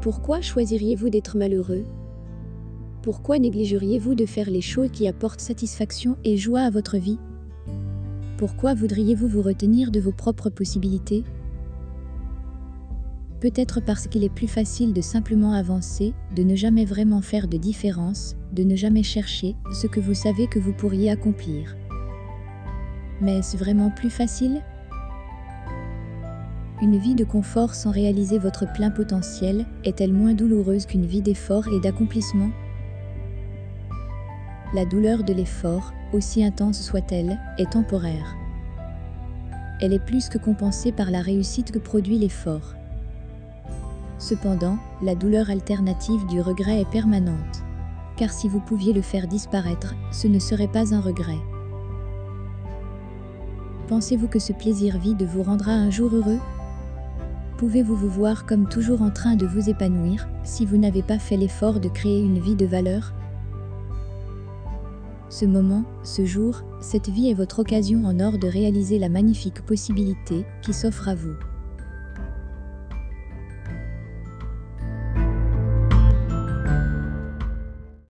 Pourquoi choisiriez-vous d'être malheureux? Pourquoi négligeriez-vous de faire les choses qui apportent satisfaction et joie à votre vie? Pourquoi voudriez-vous vous retenir de vos propres possibilités? Peut-être parce qu'il est plus facile de simplement avancer, de ne jamais vraiment faire de différence, de ne jamais chercher ce que vous savez que vous pourriez accomplir. Mais est-ce vraiment plus facile? Une vie de confort sans réaliser votre plein potentiel est-elle moins douloureuse qu'une vie d'effort et d'accomplissement? La douleur de l'effort, aussi intense soit-elle, est temporaire. Elle est plus que compensée par la réussite que produit l'effort. Cependant, la douleur alternative du regret est permanente. Car si vous pouviez le faire disparaître, ce ne serait pas un regret. Pensez-vous que ce plaisir vide vous rendra un jour heureux? Pouvez-vous vous voir comme toujours en train de vous épanouir si vous n'avez pas fait l'effort de créer une vie de valeur? Ce moment, ce jour, cette vie est votre occasion en or de réaliser la magnifique possibilité qui s'offre à vous.